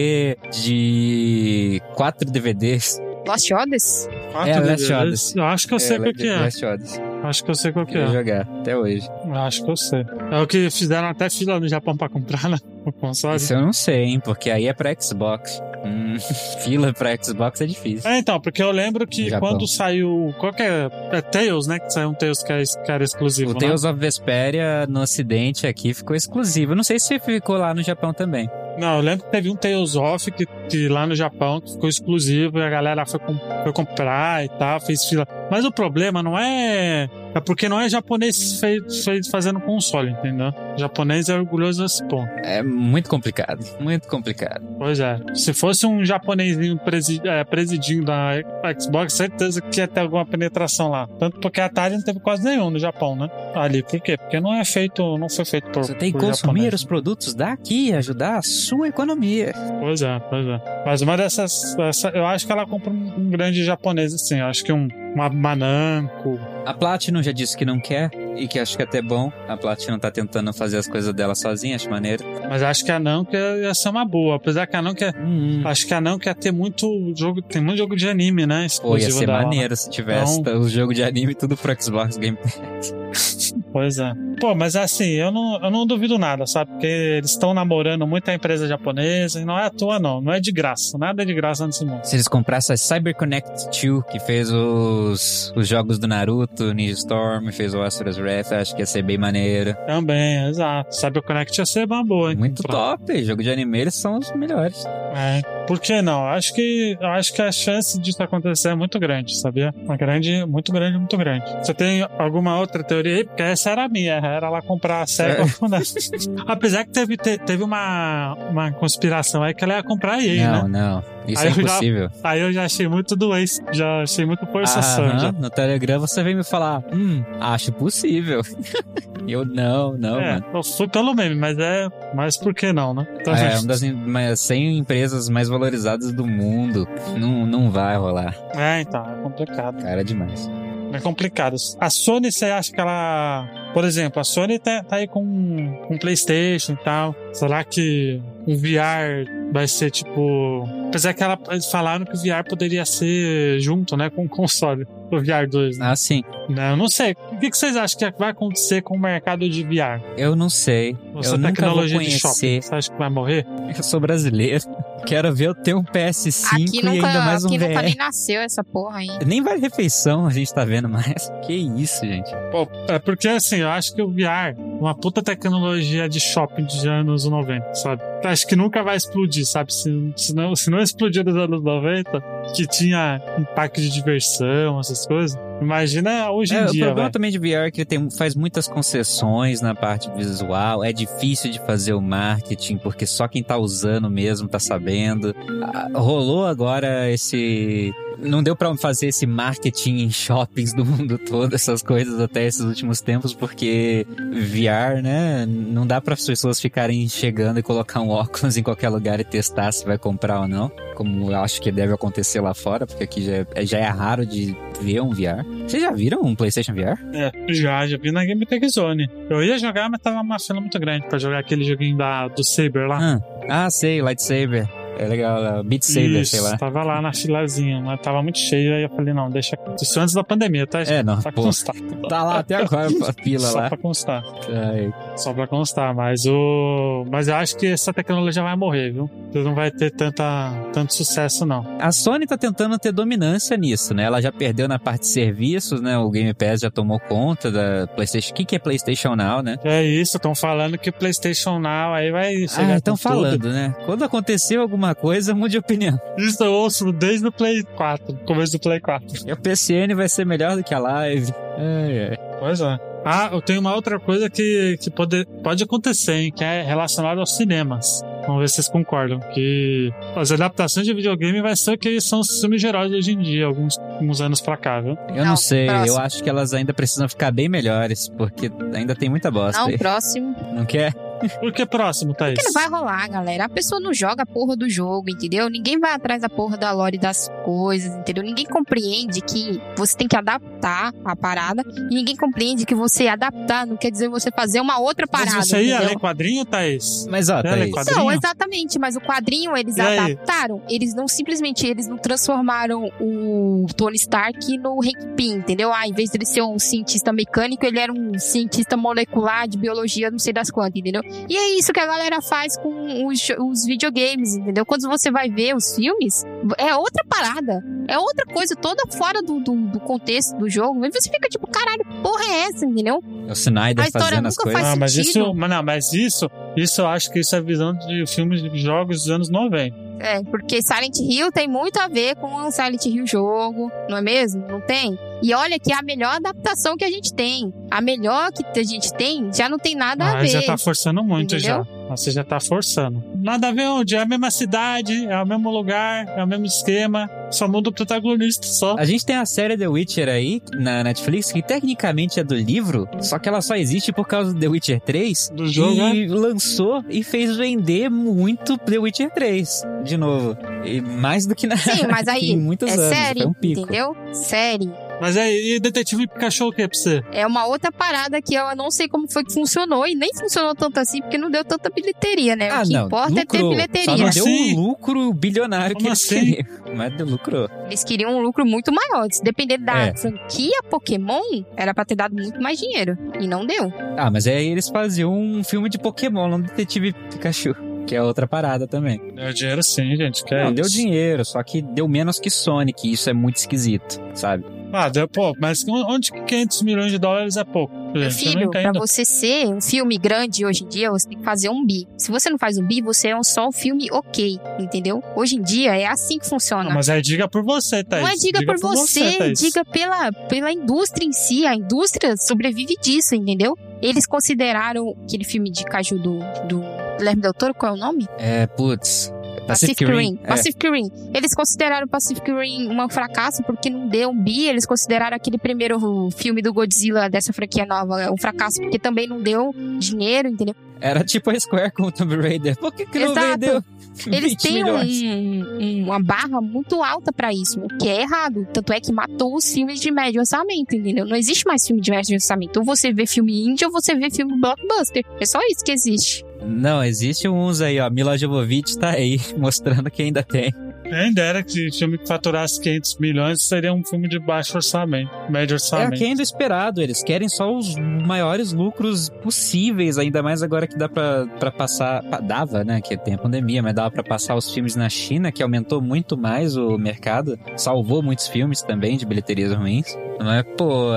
de quatro DVDs. Lost Odyssey? Quatro É, Last DVDs. Odyssey. Eu acho que eu sei qual que é. Last Odyssey. Acho que eu sei qual que é. jogar, até hoje. Acho que eu sei. É o que fizeram até fila no Japão pra comprar, né? O console. Isso eu não sei, hein? Porque aí é pra Xbox. Hum, fila pra Xbox é difícil. É, então, porque eu lembro que Japão. quando saiu. Qual que é? É Tails, né? Que saiu um Tails que, é, que era exclusivo. O né? Tales of Vesperia no ocidente aqui ficou exclusivo. Eu Não sei se ficou lá no Japão também. Não, eu lembro que teve um Tales of que, que lá no Japão que ficou exclusivo e a galera foi, foi comprar e tal, fez fila. Mas o problema não é É porque não é japonês feito, feito fazendo console, entendeu? O japonês é orgulhoso desse ponto. É muito complicado, muito complicado. Pois é. Se fosse um japonesinho presi é, presidindo da Xbox, certeza que ia ter alguma penetração lá. Tanto porque a Atari não teve quase nenhum no Japão, né? Ali. Por quê? Porque não é feito, não foi feito por. Você tem que consumir japonês. os produtos daqui e ajudar a sua economia. Pois é, pois é. Mas uma dessas. essa- eu acho que ela compra um grande japonês, assim. Eu acho que um. Uma Mananco. A Platinum já disse que não quer e que acho que é até bom. A Platinum tá tentando fazer as coisas dela sozinha, acho maneiro. Mas acho que a que ia ser uma boa. Apesar que a não quer. Hum, Acho que a não quer ter muito jogo. Tem muito jogo de anime, né? Pô, ia Exclusivo ser né? maneiro se tivesse Então- o jogo de anime tudo pro Xbox Game Pass. Pois é. Pô, mas assim, eu não, eu não duvido nada, sabe? Porque eles estão namorando muita empresa japonesa e não é à toa, não. Não é de graça. Nada é de graça nesse mundo. Se eles comprassem a CyberConnect 2, que fez os, os jogos do Naruto, Ninja Storm, fez o Asura's Wrath, acho que ia ser bem maneiro. Também, exato. Cyberconnect ia ser uma boa, hein? Muito Pra- top, jogo de anime, eles são os melhores. É. Por que não? Acho que, acho que a chance disso acontecer é muito grande, sabia? Uma grande, muito grande, muito grande. Você tem alguma outra teoria aí? Porque essa era a minha, era lá comprar a SEGA. né? Apesar que teve, te- teve uma, uma conspiração aí que ela ia comprar a EA, não, né? não, isso Aí é eu já- impossível. Aí eu já achei muito doente, já achei muito forçação. Já. no Telegram você vem me falar, hum, acho possível. eu não, não, é, mano. eu fui pelo meme, mas é. Mas por que não, né? Então, É uma das mais- 100 empresas mais valorizadas do mundo. Não, não vai rolar. é, então, é complicado. Cara, é demais. É complicado. A Sony, você acha que ela. Por exemplo, a Sony tá, tá aí com, com PlayStation e tal. Será que o VR vai ser tipo. Apesar que ela, eles falaram que o VR poderia ser junto, né, com o console. O VR 2, né? Ah, sim. Né, Eu não sei. O que, que vocês acham que vai acontecer com o mercado de VR? Eu não sei. Essa eu nunca vou tecnologia de shopping. conhecer. Você acha que vai morrer? Eu sou brasileiro. Quero ver eu ter um PS5 Aqui e nunca, ainda mais um aqui nunca VR. nem nasceu essa porra aí. Nem vale refeição a gente tá vendo mais. Que isso, gente. Pô, é porque assim, eu acho que o VR, uma puta tecnologia de shopping de anos 90, sabe? Acho que nunca vai explodir, sabe? Se, se, não, se não explodir nos anos 90, que tinha impacto de diversão, essas coisas. Imagina hoje em É, o dia, problema velho. também de VR é que tem, faz muitas concessões na parte visual, é difícil de fazer o marketing, porque só quem tá usando mesmo tá sabendo. Ah, rolou agora esse. Não deu pra fazer esse marketing em shoppings do mundo todo, essas coisas até esses últimos tempos, porque VR, né? Não dá para as pessoas ficarem chegando e colocar um óculos em qualquer lugar e testar se vai comprar ou não, como eu acho que deve acontecer lá fora, porque aqui já é, já é raro de ver um VR. Vocês já viram um PlayStation VR? É, já, já vi na Game Tech Zone. Eu ia jogar, mas tava uma fila muito grande pra jogar aquele joguinho da, do Saber lá. Ah, ah, sei, lightsaber. É legal, é, Beat Saber, Isso, sei lá. tava lá na filazinha, mas tava muito cheio, aí eu falei, não, deixa. Isso antes da pandemia, tá? É, não, Pra pô. constar. Tá lá até agora a fila Só lá. pra constar. Ai, Só pra constar, mas o. Mas eu acho que essa tecnologia vai morrer, viu? Não vai ter tanta, tanto sucesso, não. A Sony tá tentando ter dominância nisso, né? Ela já perdeu na parte de serviços, né? O Game Pass já tomou conta da PlayStation. O que, que é PlayStation Now, né? É isso, estão falando que o PlayStation Now aí vai chegar Ah, estão tudo. falando, né? Quando aconteceu alguma coisa, mude de opinião. Isso eu ouço desde o Play 4, começo do Play 4. E o PCN vai ser melhor do que a Live. Ai, ai. Pois é. Ah, eu tenho uma outra coisa que, que pode, pode acontecer, hein, que é relacionada aos cinemas. Vamos ver se vocês concordam. Que as adaptações de videogame vai ser o que são os filmes de heróis hoje em dia, alguns, alguns anos pra cá, viu? Eu não, Não, sei, eu próximo. acho que elas ainda precisam ficar bem melhores, porque ainda tem muita bosta Não, aí. próximo. Não quer? Por que próximo, Thaís? Porque não vai rolar, galera. A pessoa não joga a porra do jogo, entendeu? Ninguém vai atrás da porra da lore das coisas, entendeu? Ninguém compreende que você tem que adaptar a parada. E ninguém compreende que você adaptar não quer dizer você fazer uma outra parada. Mas você ia entendeu? ler quadrinho, Thaís? Mas ó, Ela é Thaís, quadrinho? Não, exatamente, mas o quadrinho eles E aí? adaptaram. Eles não simplesmente, eles não transformaram o Tony Stark no Hank Pym, entendeu? Ah, em vez de ele ser um cientista mecânico, ele era um cientista molecular de biologia, não sei das quantas, entendeu? E é isso que a galera faz com os, os videogames, entendeu? Quando você vai ver os filmes, é outra parada. É outra coisa, toda fora do, do, do contexto do jogo. E você fica tipo, caralho, porra é essa, entendeu? o Snyder A história fazendo as nunca coisas. faz Ah, mas sentido. isso, mas não, mas isso, isso eu acho que isso é visão de filmes de jogos dos anos 90. É, porque Silent Hill tem muito a ver com o Silent Hill jogo, não é mesmo? Não tem? E olha que é a melhor adaptação que a gente tem. A melhor que a gente tem já não tem nada a Ah, ver. já tá forçando muito Entendeu? já. Você já tá forçando. Nada a ver onde? É a mesma cidade, é o mesmo lugar, é o mesmo esquema. Só muda o protagonista só. A gente tem a série The Witcher aí na Netflix, que tecnicamente é do livro, só que ela só existe por causa do The Witcher 3. Do jogo, né? e lançou e fez vender muito The Witcher 3, de novo. E mais do que na Sim, mas aí em muitos é anos. série, um pico. entendeu? Série. Mas aí, e Detetive Pikachu o que pra você? É uma outra parada que eu não sei como foi que funcionou e nem funcionou tanto assim porque não deu tanta bilheteria, né? Ah, o que não, importa é ter lucrou. bilheteria. Só não deu Assim? o lucro bilionário Como que eles assim? queriam. Mas deu lucrou. Eles queriam um lucro muito maior. Se depender da É. franquia Pokémon, era pra ter dado muito mais dinheiro. E não deu. Ah, mas aí eles faziam um filme de Pokémon, não Detetive Pikachu. Que é outra parada também. Deu dinheiro sim, gente. Que é não, deu isso? dinheiro, só que deu menos que Sonic. E isso é muito esquisito, sabe? Ah, deu pouco. Mas onde que 500 milhões de dólares é pouco? Meu filho, pra entendo. você ser um filme grande hoje em dia, você tem que fazer um bi. Se você não faz um bi, você é um só um filme ok, entendeu? Hoje em dia é assim que funciona. Não, mas aí diga por você, Thaís. Não é diga, por você, Thaís. diga pela, pela indústria em si. A indústria sobrevive disso, entendeu? Eles consideraram aquele filme de caju do, do Guilherme Del Toro, qual é o nome? É, putz. Pacific, Rim. É. Pacific Rim. Eles consideraram Pacific Rim um fracasso porque não deu um bi. Eles consideraram aquele primeiro filme do Godzilla dessa franquia nova um fracasso porque também não deu dinheiro, entendeu? Era tipo a Square com o Tomb Raider. Por que, que não Exato. vendeu? Eles 20 têm um- um- uma barra muito alta pra isso, o que é errado. Tanto é que matou os filmes de médio orçamento, entendeu? Não existe mais filme de médio orçamento. Ou você vê filme indie ou você vê filme blockbuster. É só isso que existe. Não, existe uns aí, ó. Mila Jovovich tá aí, mostrando que ainda tem. Quem dera que filme que faturasse 500 milhões seria um filme de baixo orçamento, médio É orçamento. aqui ainda esperado. Eles querem só os maiores lucros possíveis, ainda mais agora que dá pra, pra passar. pa- Dava, né? Que tem a pandemia, mas dava pra passar os filmes na China, que aumentou muito mais o mercado. Salvou muitos filmes também de bilheterias ruins. Mas, pô,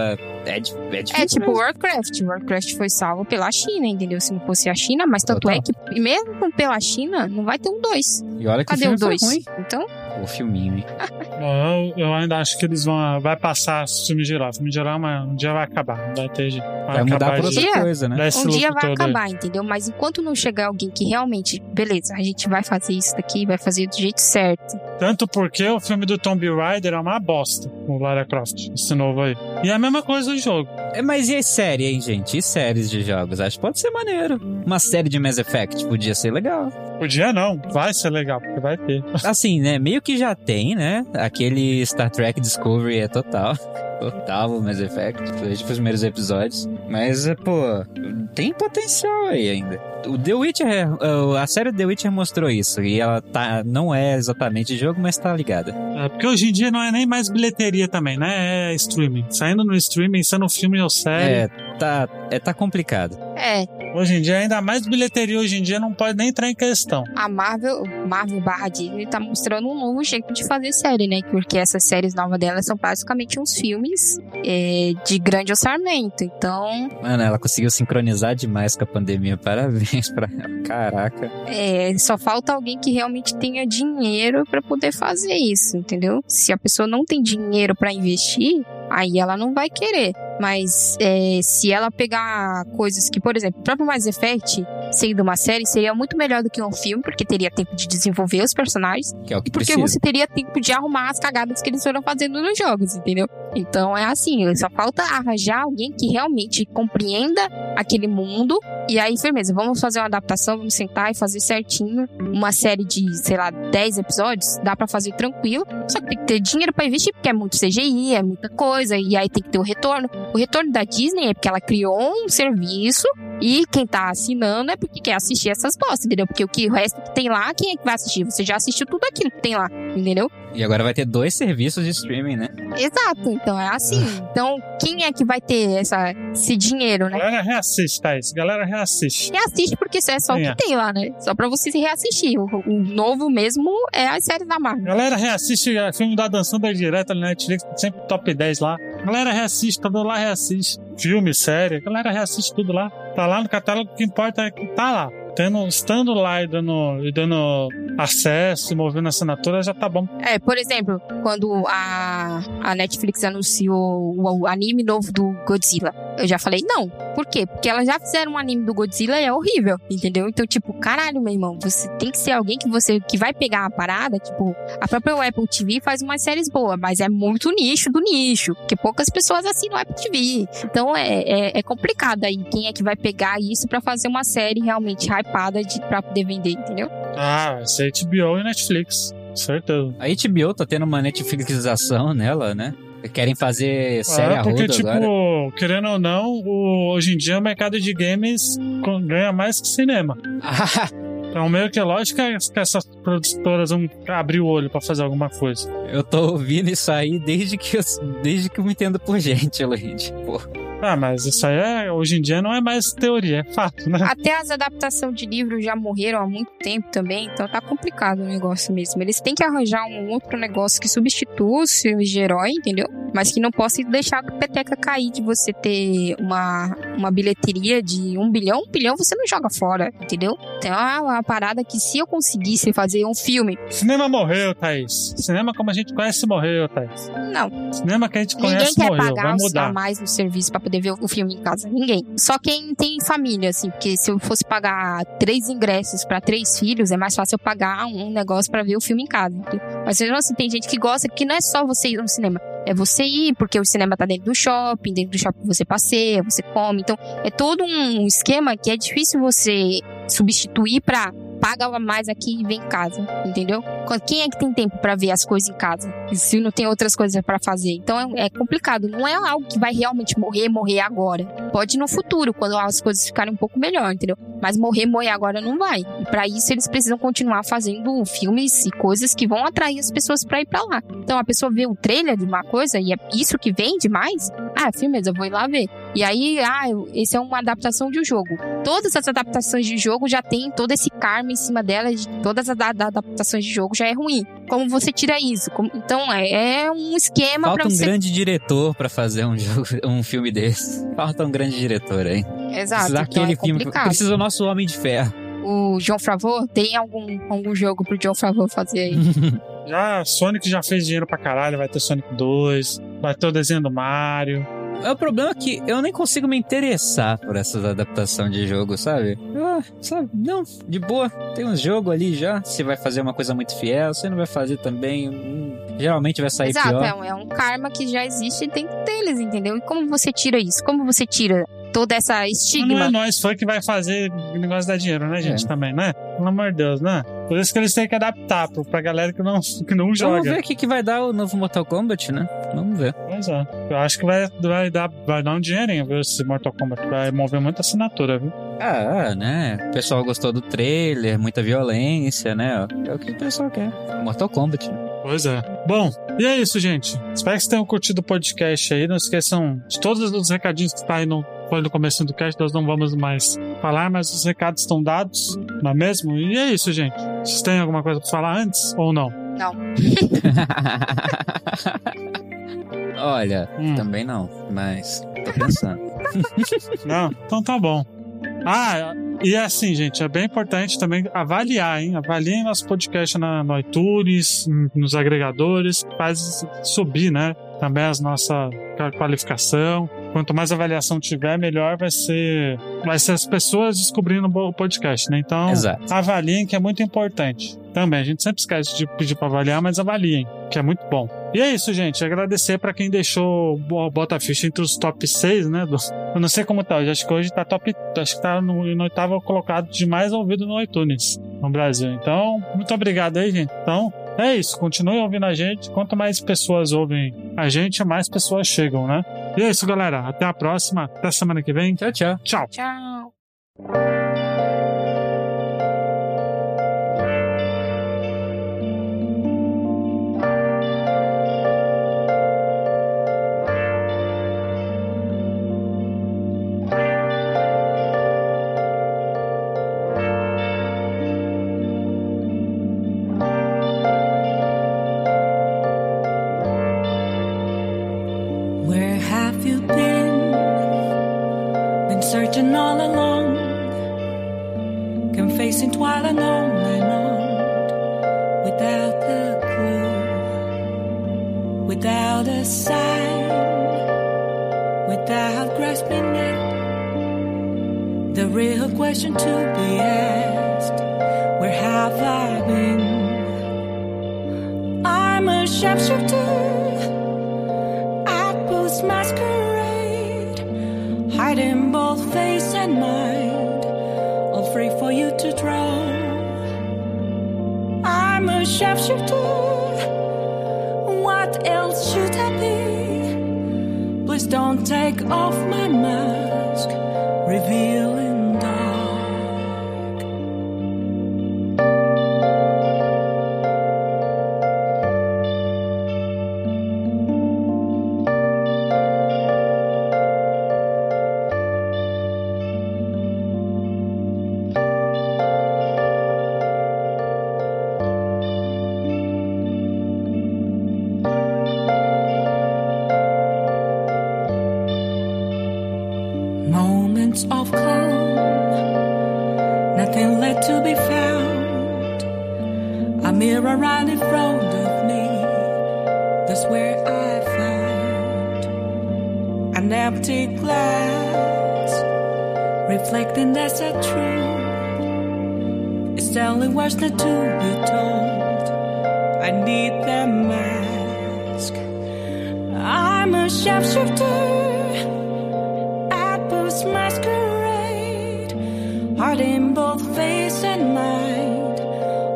é, é, di- é difícil. É tipo mesmo. Warcraft. Warcraft foi salvo pela China, entendeu? Se não fosse a China, mas tanto Total. é que, mesmo pela China, não vai ter um 2. E olha que Cadê o o filme 2? foi ruim. Então, O filminho, hein? Bom, eu, eu ainda acho que eles vão. Vai passar o filme geral. O filme geral mas um dia vai acabar. Vai ter. Vai, Vai mudar acabar por de- outra dia, coisa, né? um dia vai todo aí. acabar, entendeu? Mas enquanto não chegar alguém que realmente, beleza, a gente vai fazer isso daqui, vai fazer do jeito certo. Tanto porque o filme do Tomb Raider é uma bosta, o Lara Croft, esse novo aí. E é a mesma coisa do jogo. É, mas e a série, hein, gente? E séries de jogos? Acho que pode ser maneiro. Uma série de Mass Effect podia ser legal. Podia não, vai ser legal, porque vai ter. Assim, né? Meio que já tem, né? Aquele Star Trek Discovery é total. Total Mass Effect, desde os primeiros episódios. Mas, é, pô, tem potencial aí ainda. O The Witcher, é- a série The Witcher mostrou isso. E ela tá, não é exatamente jogo, mas tá ligada. É, porque hoje em dia não é nem mais bilheteria também, né? É streaming. Saindo no streaming, sendo filme ou série. É, tá, é, tá complicado. É, Hoje em dia, ainda mais bilheteria hoje em dia não pode nem entrar em questão. a Marvel, Marvel barra Disney tá mostrando um novo jeito de fazer série, né? Porque essas séries novas delas são basicamente uns filmes é, de grande orçamento. Então, Mano, ela conseguiu sincronizar demais com a pandemia. Parabéns pra ela. Caraca. é, só falta alguém que realmente tenha dinheiro pra poder fazer isso, entendeu? Se a pessoa não tem dinheiro pra investir, aí ela não vai querer. Mas é, se ela pegar coisas que, por exemplo, o próprio Mass Effect, sendo uma série, seria muito melhor do que um filme, porque teria tempo de desenvolver os personagens. Que é o que E porque precisa. você teria tempo de arrumar as cagadas que eles foram fazendo nos jogos, entendeu? Então é assim, só falta arranjar alguém que realmente compreenda aquele mundo. E aí, firmeza, vamos fazer uma adaptação, vamos sentar e fazer certinho. Uma série de, sei lá, 10 episódios, dá pra fazer tranquilo. Só que tem que ter dinheiro pra investir, porque é muito CGI, é muita coisa, e aí tem que ter o retorno. O retorno da Disney é porque ela criou um serviço e quem tá assinando é porque quer assistir essas postas, entendeu? Porque o que o resto que tem lá, quem é que vai assistir? Você já assistiu tudo aquilo que tem lá, entendeu? E agora vai ter dois serviços de streaming, né? Exato, então é assim. Então, quem é que vai ter essa, esse dinheiro, né? Galera reassiste, Thaís. Galera reassiste. Reassiste porque isso é só o é. que tem lá, né? Só pra você se reassistir. O, o novo mesmo é as séries da Marvel. Galera reassiste o filme da Dançando direto ali na Netflix, sempre top 10 lá. Galera reassiste, todo lá reassiste. Filme, série, galera reassiste tudo lá. Tá lá no catálogo, o que importa é que tá lá. tendo, estando lá e dando, e dando acesso e movendo assinatura já tá bom. É, por exemplo, quando a, a Netflix anunciou o, o anime novo do Godzilla, eu já falei não. Por quê? Porque elas já fizeram um anime do Godzilla e é horrível, entendeu? Então, tipo, caralho, meu irmão, você tem que ser alguém que você que vai pegar a parada, tipo, a própria Apple TV faz umas séries boas, mas é muito nicho do nicho, porque poucas pessoas assinam Apple TV. Então é, é, é complicado aí quem é que vai pegar isso para fazer uma série realmente hypada de, pra poder vender, entendeu? Ah, vai ser HBO e Netflix. Certeza. A HBO tá tendo uma Netflixização nela, né? Querem fazer série é, porque, tipo, agora. querendo ou não, o- hoje em dia o mercado de games ganha mais que cinema. Então, meio que é lógico que essas produtoras vão abrir o olho pra fazer alguma coisa. eu tô ouvindo isso aí desde que eu, desde que eu me entendo por gente, Luigi. Pô. Ah, mas isso aí é, hoje em dia não é mais teoria, é fato, né? Até as adaptações de livros já morreram há muito tempo também, então tá complicado o negócio mesmo. Eles têm que arranjar um outro negócio que substitua os filmes de herói, entendeu? Mas que não possa deixar a peteca cair de você ter uma, uma bilheteria de um bilhão. Um bilhão você não joga fora, entendeu? Então é uma parada que se eu conseguisse fazer um filme. Cinema morreu, Thaís. Cinema como a gente conhece morreu, Thaís. Não, Cinema que a gente Ninguém conhece quer morreu, vai pagar os- a mudar. mais no serviço pra poder ver o filme em casa. Ninguém. Só quem tem família, assim, porque se eu fosse pagar três ingressos pra três filhos, é mais fácil eu pagar um negócio pra ver o filme em casa. Mas assim, tem gente que gosta que não é só você ir no cinema. É você ir, porque o cinema tá dentro do shopping, dentro do shopping você passeia, você come. Então, é todo um esquema que é difícil você substituir pra paga a mais aqui e vem em casa, entendeu? Quem é que tem tempo pra ver as coisas em casa? Se não tem outras coisas pra fazer. Então é, é complicado. Não é algo que vai realmente morrer, morrer agora. Pode no futuro, quando as coisas ficarem um pouco melhor, entendeu? Mas morrer, morrer agora não vai. E pra isso eles precisam continuar fazendo filmes e coisas que vão atrair as pessoas pra ir pra lá. Então a pessoa vê o trailer de uma coisa e é isso que vende mais. Ah, firmeza, eu vou ir lá ver. E aí, ah, esse é uma adaptação de um jogo. Todas as adaptações de jogo já tem todo esse karma em cima delas. De todas as da- adaptações de jogo já é ruim. Como você tira isso? Como- então é, é um esquema Falta pra um você. grande diretor pra fazer um, jogo, um filme desse. Falta um grande diretor, hein? Exato. Precisa Então é daquele filme. Precisa do nosso Homem de Ferro. O John Favreau tem algum, algum jogo pro John Favreau fazer aí? Já, Sonic já fez dinheiro pra caralho, vai ter Sonic 2, vai ter o desenho do Mario. É o problema é que eu nem consigo me interessar por essas adaptações de jogo, sabe? Ah, sabe? Não, de boa. Tem um jogo ali já. Você vai fazer uma coisa muito fiel, você não vai fazer também. hum, geralmente vai sair Exato, pior. é um, é um karma que já existe dentro deles, entendeu? E como você tira isso? Como você tira toda essa Mas estigma? não é nós foi que vai fazer o negócio dar dinheiro, né, gente? É. Também, né? Pelo amor de Deus, né? Por isso que eles têm que adaptar pro, pra galera que não, que não Vamos joga. ver o que, que vai dar o novo Mortal Kombat, né? Vamos ver. Pois é. Eu acho que vai, vai, dar, vai dar um dinheirinho, viu? Esse Mortal Kombat. Vai mover muita assinatura, viu? Ah, né? O pessoal gostou do trailer, muita violência, né? É o que o pessoal quer. Mortal Kombat. né? Pois é. Bom, e é isso, gente. Espero que vocês tenham curtido o podcast aí. Não esqueçam de todos os recadinhos que tá aí no, foi no começo do cast. Nós não vamos mais falar, mas os recados estão dados, não é mesmo? E é isso, gente. Vocês têm alguma coisa pra falar antes ou não? Não. Olha, Hum. também não, mas tô pensando. Não? Então tá bom. Ah, e é assim, gente, é bem importante também avaliar, hein? Avaliem nosso podcast na, no iTunes, nos agregadores, faz subir, né? Também as nossa qualificação. Quanto mais avaliação tiver, melhor vai ser, vai ser as pessoas descobrindo o podcast, né? Então, Exato. avaliem, que é muito importante. Também, a gente sempre esquece de pedir pra avaliar, mas avaliem, que é muito bom. E é isso, gente. Agradecer pra quem deixou o Bota Ficha entre os top 6, né? do- eu não sei como tá hoje. Acho que hoje tá top. Acho que tá no, no oitavo colocado de mais ouvido no iTunes no Brasil. Então, muito obrigado aí, gente. Então, é isso. Continue ouvindo a gente. Quanto mais pessoas ouvem a gente, mais pessoas chegam, né? E é isso, galera. Até a próxima. Até semana que vem. Tchau, tchau. Tchau. Tchau. Moments of calm, nothing left to be found. A mirror right in front of me, that's where I found an empty glass, reflecting that's a truth. It's telling words not to be told. I need that mask. I'm a sharpshooter masquerade, heart in both face and mind,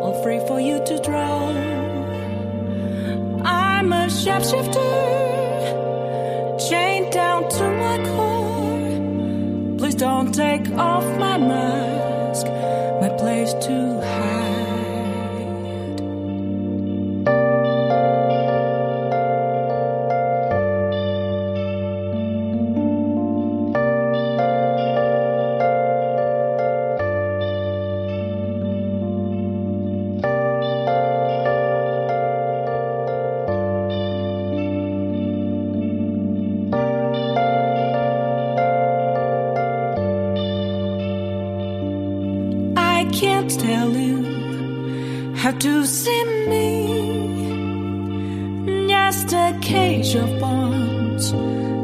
all free for you to draw. I'm a sharpshooter, chained down to my core. Please don't take off my mask, my place to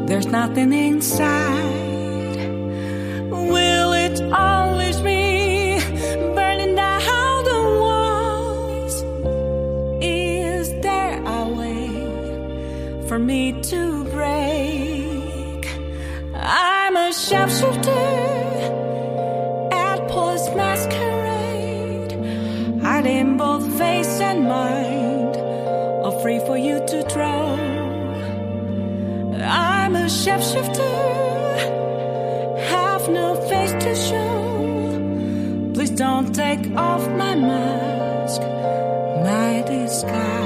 There's nothing inside. Will it always be burning down the walls? Is there a way for me to break? I'm a sharpshooter take off my mask, my disguise.